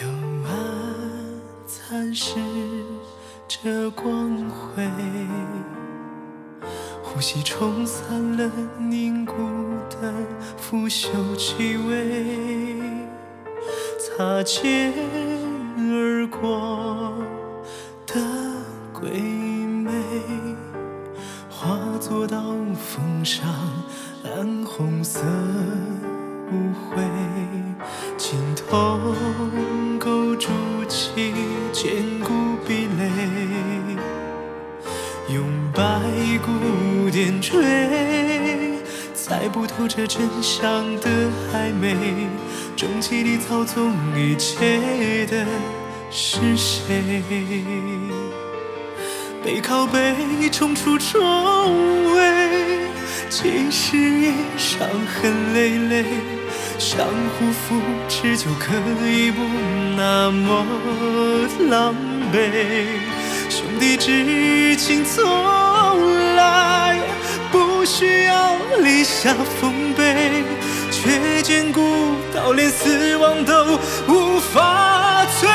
幽暗蚕食着光辉，呼吸冲散了凝固的腐朽气味，擦肩而过的鬼魅，化作刀锋上暗红色污秽，青铜构筑起坚固壁垒，用白骨点缀，猜不透这真相的暧昧，终极里操纵一切的是谁？背靠背冲出重围，其实也伤痕累累。相互扶持就可以不那么狼狈。兄弟之情从来不需要立下丰碑，却坚固到连死亡都无法摧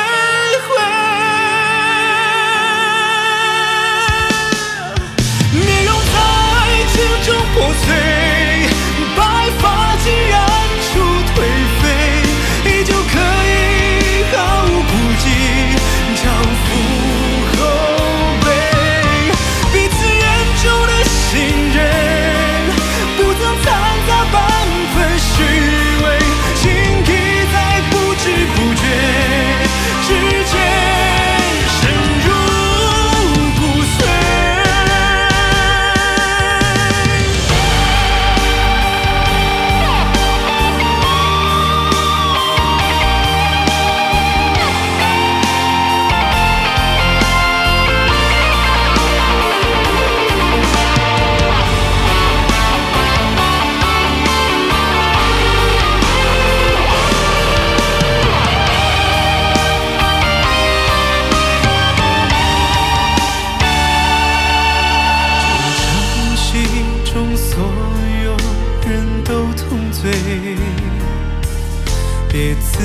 别自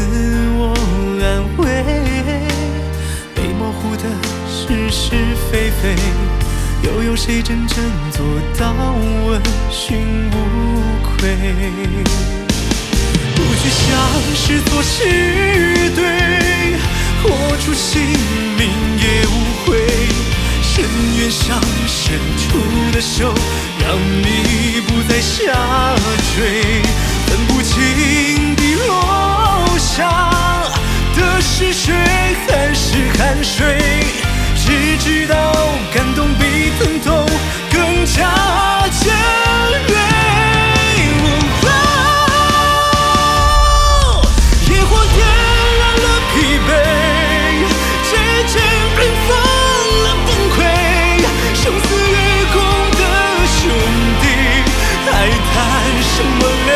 我安慰，被模糊的是是非非，又有谁真正做到问心无愧？不去想是错是对，豁出性命也无悔。深渊上伸出的手，让你不再下坠。什么？